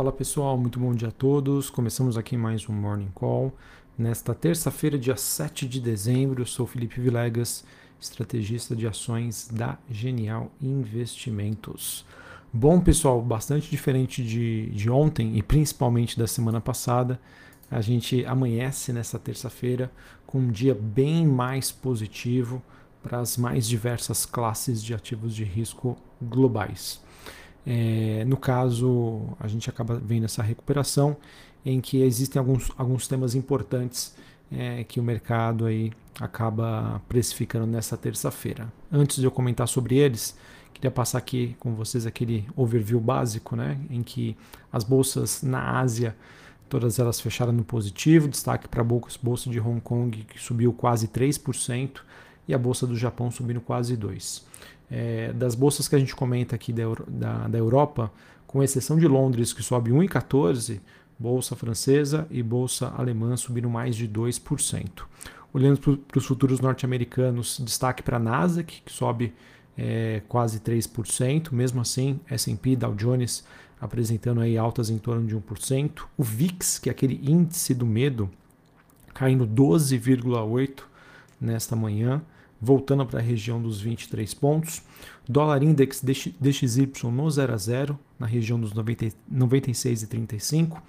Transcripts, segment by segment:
Fala pessoal, muito bom dia a todos. Começamos aqui mais um Morning Call. Nesta terça-feira, dia 7 de dezembro, eu sou Felipe Vilegas, estrategista de ações da Genial Investimentos. Bom, pessoal, bastante diferente de, de ontem e principalmente da semana passada. A gente amanhece nessa terça-feira com um dia bem mais positivo para as mais diversas classes de ativos de risco globais. É, no caso, a gente acaba vendo essa recuperação em que existem alguns, alguns temas importantes é, que o mercado aí acaba precificando nessa terça-feira. Antes de eu comentar sobre eles, queria passar aqui com vocês aquele overview básico, né, em que as bolsas na Ásia, todas elas fecharam no positivo, destaque para a bolsa de Hong Kong que subiu quase 3% e a bolsa do Japão subindo quase 2%. É, das bolsas que a gente comenta aqui da, da, da Europa, com exceção de Londres, que sobe 1,14%, bolsa francesa e bolsa alemã subiram mais de 2%. Olhando para os futuros norte-americanos, destaque para a Nasdaq, que sobe é, quase 3%, mesmo assim, S&P, Dow Jones apresentando aí altas em torno de 1%. O VIX, que é aquele índice do medo, caindo 12,8% nesta manhã voltando para a região dos 23 pontos. Dólar index DXY no 0 a 0, na região dos 96,35.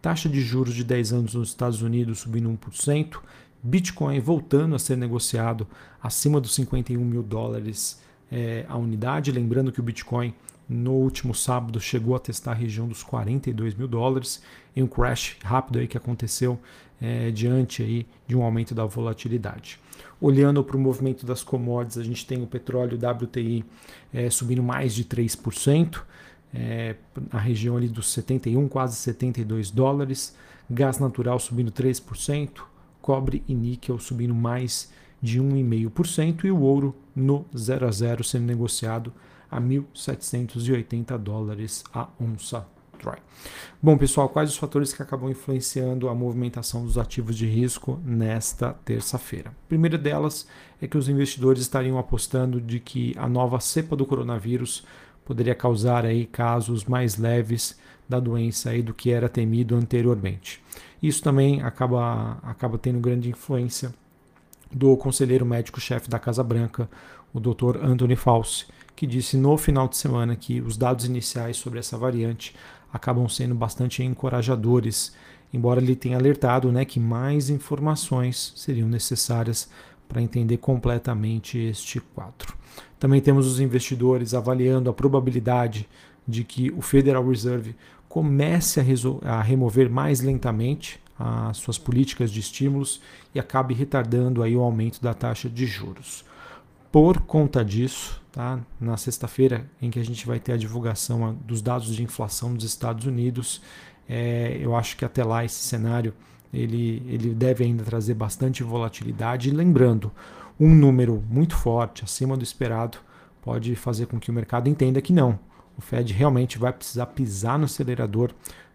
Taxa de juros de 10 anos nos Estados Unidos subindo 1%. Bitcoin voltando a ser negociado acima dos 51 mil dólares é, a unidade. Lembrando que o Bitcoin no último sábado chegou a testar a região dos 42 mil dólares em um crash rápido aí que aconteceu é, diante aí de um aumento da volatilidade. Olhando para o movimento das commodities, a gente tem o petróleo WTI é, subindo mais de 3%, é, na região ali dos 71, quase 72 dólares, gás natural subindo 3%, cobre e níquel subindo mais de 1,5% e o ouro no 0 a 0 sendo negociado a 1.780 dólares a onça Bom, pessoal, quais os fatores que acabam influenciando a movimentação dos ativos de risco nesta terça-feira? Primeira delas é que os investidores estariam apostando de que a nova cepa do coronavírus poderia causar aí casos mais leves da doença aí do que era temido anteriormente. Isso também acaba, acaba tendo grande influência do conselheiro médico-chefe da Casa Branca, o Dr. Anthony Fauci, que disse no final de semana que os dados iniciais sobre essa variante acabam sendo bastante encorajadores, embora ele tenha alertado né, que mais informações seriam necessárias para entender completamente este quadro. Também temos os investidores avaliando a probabilidade de que o Federal Reserve comece a, a remover mais lentamente as suas políticas de estímulos e acabe retardando aí o aumento da taxa de juros. Por conta disso, tá? na sexta-feira, em que a gente vai ter a divulgação dos dados de inflação dos Estados Unidos, é, eu acho que até lá esse cenário ele, ele deve ainda trazer bastante volatilidade. E lembrando, um número muito forte, acima do esperado, pode fazer com que o mercado entenda que não. O Fed realmente vai precisar pisar no acelerador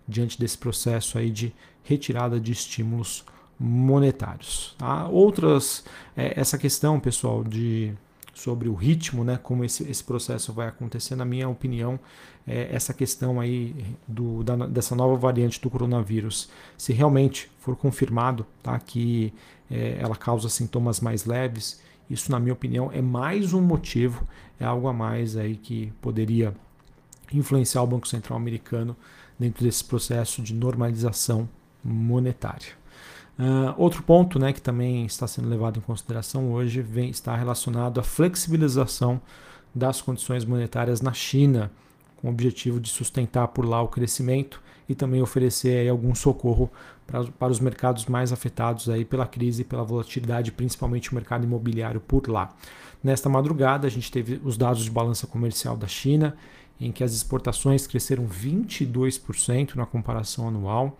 diante desse processo aí de retirada de estímulos monetários. Tá? Outras, é, essa questão, pessoal, de sobre o ritmo, né, como esse, esse processo vai acontecer, na minha opinião, é essa questão aí do, da, dessa nova variante do coronavírus, se realmente for confirmado tá, que é, ela causa sintomas mais leves, isso, na minha opinião, é mais um motivo, é algo a mais aí que poderia influenciar o Banco Central americano dentro desse processo de normalização monetária. Uh, outro ponto né, que também está sendo levado em consideração hoje vem, está relacionado à flexibilização das condições monetárias na China, com o objetivo de sustentar por lá o crescimento e também oferecer aí, algum socorro para, para os mercados mais afetados aí pela crise e pela volatilidade, principalmente o mercado imobiliário por lá. Nesta madrugada, a gente teve os dados de balança comercial da China, em que as exportações cresceram 22% na comparação anual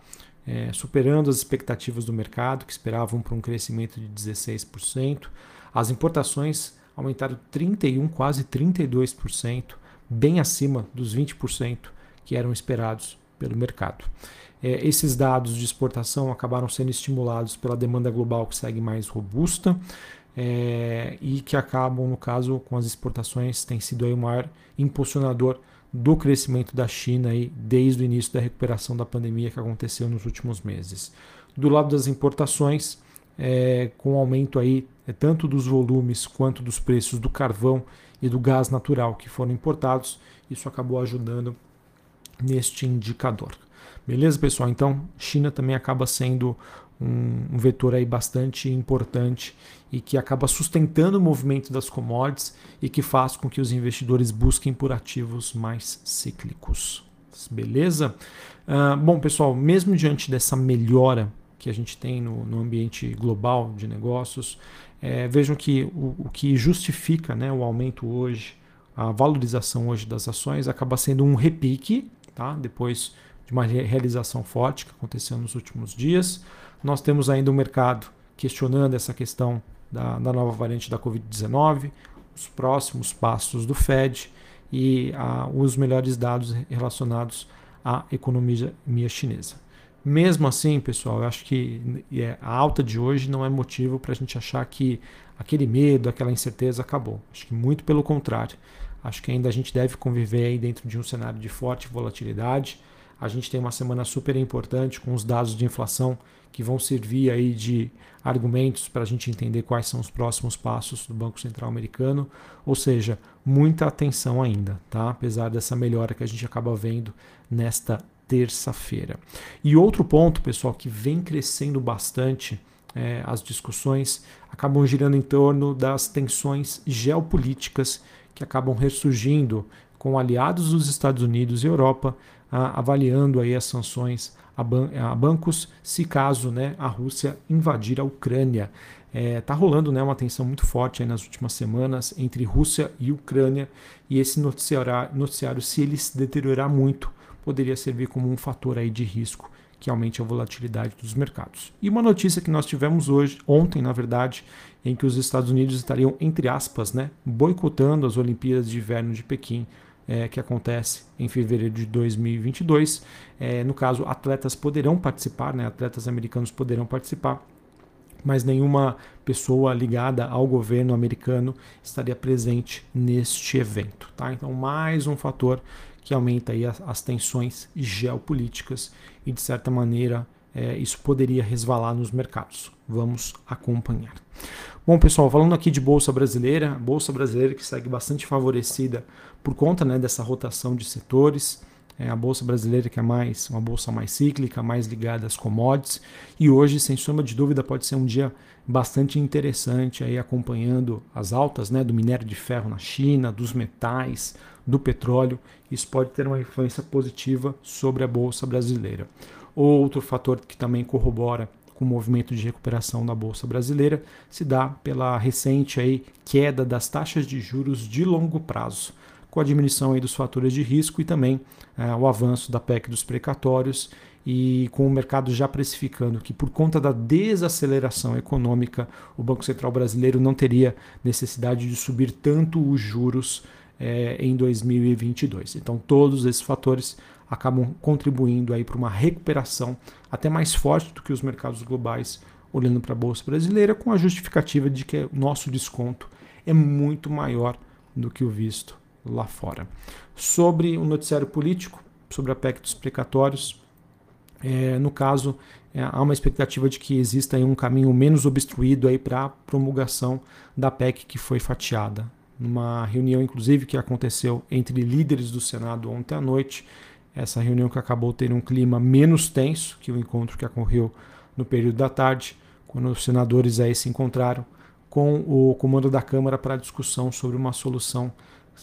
é, superando as expectativas do mercado, que esperavam por um crescimento de 16%. As importações aumentaram 31%, quase 32%, bem acima dos 20% que eram esperados pelo mercado. É, esses dados de exportação acabaram sendo estimulados pela demanda global que segue mais robusta é, e que acabam, no caso, com as exportações, tem sido aí o maior impulsionador do crescimento da China aí desde o início da recuperação da pandemia que aconteceu nos últimos meses. Do lado das importações, é, com o aumento aí é, tanto dos volumes quanto dos preços do carvão e do gás natural que foram importados, isso acabou ajudando neste indicador. Beleza, pessoal? Então, China também acaba sendo um, um, vetor aí bastante importante e que acaba sustentando o movimento das commodities e que faz com que os investidores busquem por ativos mais cíclicos. Beleza? Uh, bom, pessoal, mesmo diante dessa melhora que a gente tem no, no ambiente global de negócios, é, vejam que o, o, que justifica né, o aumento hoje, a valorização hoje das ações, acaba sendo um repique, tá? depois de uma realização forte que aconteceu nos últimos dias. Nós temos ainda o um mercado questionando essa questão da, da nova variante da Covid-19, os próximos passos do Fed e a, os melhores dados relacionados à economia chinesa. Mesmo assim, pessoal, eu acho que é, a alta de hoje não é motivo para a gente achar que aquele medo, aquela incerteza acabou. Acho que muito pelo contrário. Acho que ainda a gente deve conviver aí dentro de um cenário de forte volatilidade. A gente tem uma semana super importante com os dados de inflação que vão servir aí de argumentos para a gente entender quais são os próximos passos do Banco Central Americano. Ou seja, muita atenção ainda, tá? Apesar dessa melhora que a gente acaba vendo nesta terça-feira. E outro ponto, pessoal, que vem crescendo bastante é, as discussões acabam girando em torno das tensões geopolíticas que acabam ressurgindo com aliados dos Estados Unidos e Europa avaliando aí as sanções a, ban a, bancos se caso né, a Rússia invadir a Ucrânia. Está é, tá rolando né, uma tensão muito forte nas últimas semanas entre Rússia e Ucrânia e esse noticiário, noticiário, se ele se deteriorar muito, poderia servir como um fator aí de risco que aumente a volatilidade dos mercados. E uma notícia que nós tivemos hoje, ontem, na verdade, em que os Estados Unidos estariam, entre aspas, né, boicotando as Olimpíadas de Inverno de Pequim é, que acontece em fevereiro de 2022. É, no caso, atletas poderão participar, né, atletas americanos poderão participar, mas nenhuma pessoa ligada ao governo americano estaria presente neste evento. Tá? Então, mais um fator que aumenta aí as, as tensões geopolíticas e, de certa maneira, é, isso poderia resvalar nos mercados. Vamos acompanhar. Bom, pessoal, falando aqui de Bolsa Brasileira, Bolsa Brasileira que segue bastante favorecida por conta né, dessa rotação de setores. É a Bolsa Brasileira que é mais uma bolsa mais cíclica, mais ligada às commodities. E hoje, sem sombra de dúvida, pode ser um dia bastante interessante aí acompanhando as altas né, do minério de ferro na China, dos metais, do petróleo. Isso pode ter uma influência positiva sobre a Bolsa Brasileira. Outro fator que também corrobora com o movimento de recuperação da bolsa brasileira se dá pela recente aí queda das taxas de juros de longo prazo, com a diminuição aí dos fatores de risco e também é, o avanço da PEC dos precatórios e com o mercado já precificando que por conta da desaceleração econômica o Banco Central brasileiro não teria necessidade de subir tanto os juros é, em 2022. Então todos esses fatores acabam contribuindo aí para uma recuperação até mais forte do que os mercados globais, olhando para a bolsa brasileira, com a justificativa de que nosso desconto é muito maior do que o visto lá fora. Sobre o noticiário político, sobre a PEC precatórios, é, no caso, é, há uma expectativa de que exista um caminho menos obstruído para a promulgação da PEC que foi fatiada. Numa reunião, inclusive, que aconteceu entre líderes do Senado ontem à noite, essa reunião que acabou tendo um clima menos tenso que o encontro que ocorreu no período da tarde, quando os senadores aí se encontraram com o comando da Câmara para discussão sobre uma solução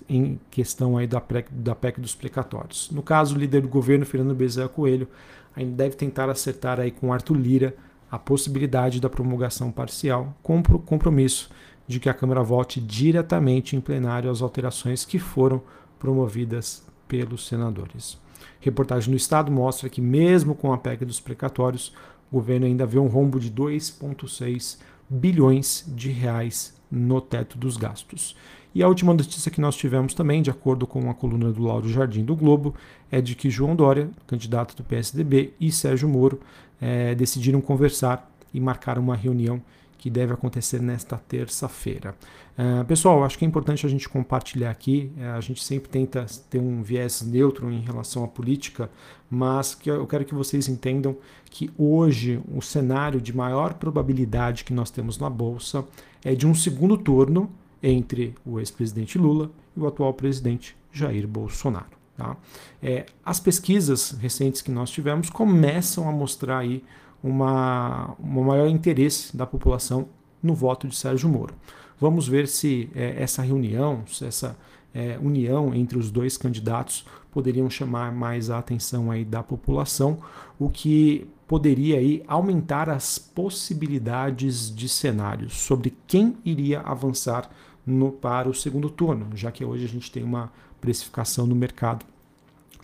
em questão aí da, PEC, da PEC dos precatórios. No caso, o líder do governo, Fernando Bezerra Coelho, ainda deve tentar acertar aí com Arthur Lira a possibilidade da promulgação parcial, com o compromisso de que a Câmara vote diretamente em plenário as alterações que foram promovidas pelos senadores. Reportagem do Estado mostra que, mesmo com a PEC dos precatórios, o governo ainda vê um rombo de 2,6 bilhões de reais no teto dos gastos. E a última notícia que nós tivemos também, de acordo com a coluna do Lauro Jardim do Globo, é de que João Dória, candidato do PSDB, e Sérgio Moro é, decidiram conversar e marcar uma reunião que deve acontecer nesta terça-feira. Uh, pessoal, acho que é importante a gente compartilhar aqui. Uh, a gente sempre tenta ter um viés neutro em relação à política, mas que eu quero que vocês entendam que hoje o cenário de maior probabilidade que nós temos na Bolsa é de um segundo turno entre o ex-presidente Lula e o atual presidente Jair Bolsonaro. Tá? É, as pesquisas recentes que nós tivemos começam a mostrar aí uma, um maior interesse da população no voto de Sérgio Moro. Vamos ver se é, essa reunião, se essa é, união entre os dois candidatos poderiam chamar mais a atenção aí da população, o que poderia aí aumentar as possibilidades de cenários sobre quem iria avançar no, para o segundo turno, já que hoje a gente tem uma precificação no mercado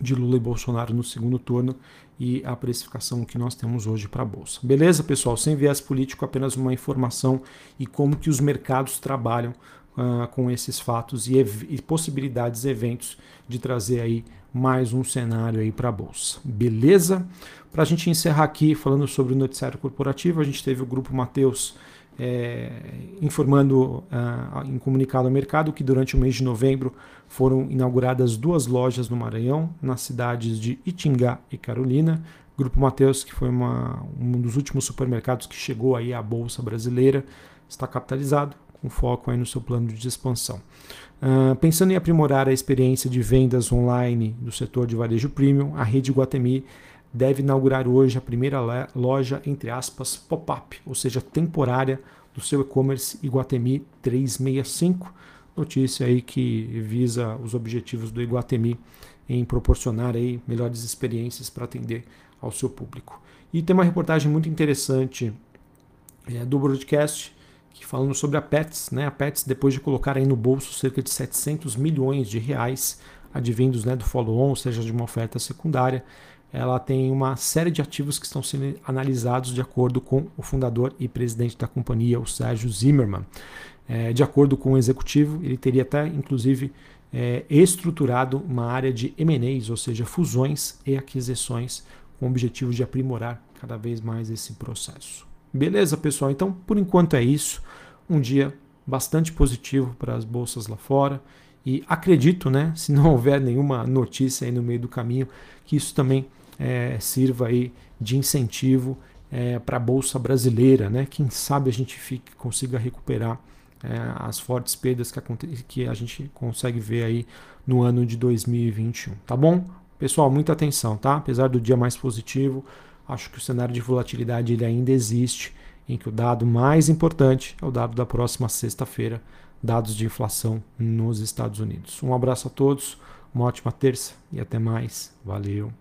de Lula e Bolsonaro no segundo turno e a precificação que nós temos hoje para a bolsa. Beleza, pessoal? Sem viés político, apenas uma informação e como que os mercados trabalham uh, com esses fatos e, e possibilidades, eventos de trazer aí mais um cenário aí para a bolsa. Beleza? Para a gente encerrar aqui falando sobre o noticiário corporativo, a gente teve o grupo Mateus é, informando uh, em comunicado ao mercado que durante o mês de novembro foram inauguradas duas lojas no Maranhão, nas cidades de Itingá e Carolina. Grupo Mateus, que foi uma, um dos últimos supermercados que chegou aí à Bolsa Brasileira, está capitalizado, com foco aí no seu plano de expansão. Uh, pensando em aprimorar a experiência de vendas online do setor de varejo premium, a rede Guatemi deve inaugurar hoje a primeira loja, entre aspas, pop-up, ou seja, temporária, do seu e-commerce Iguatemi 365. Notícia aí que visa os objetivos do Iguatemi em proporcionar aí melhores experiências para atender ao seu público. E tem uma reportagem muito interessante é, do broadcast que falando sobre a Pets, né? A Pets depois de colocar aí no bolso cerca de 700 milhões de reais advindos né, do follow-on, ou seja, de uma oferta secundária, ela tem uma série de ativos que estão sendo analisados de acordo com o fundador e presidente da companhia, o Sérgio Zimmermann. É, de acordo com o executivo, ele teria até, inclusive, é, estruturado uma área de M&As, ou seja, fusões e aquisições, com o objetivo de aprimorar cada vez mais esse processo. Beleza, pessoal? Então, por enquanto é isso. Um dia bastante positivo para as bolsas lá fora. E acredito, né, se não houver nenhuma notícia aí no meio do caminho, que isso também é, sirva aí de incentivo é, para a bolsa brasileira, né? Quem sabe a gente fique, consiga recuperar é, as fortes perdas que, que a gente consegue ver aí no ano de 2021, tá bom? Pessoal, muita atenção, tá? Apesar do dia mais positivo, acho que o cenário de volatilidade ele ainda existe, em que o dado mais importante é o dado da próxima sexta-feira, dados de inflação nos Estados Unidos. Um abraço a todos, uma ótima terça e até mais. Valeu!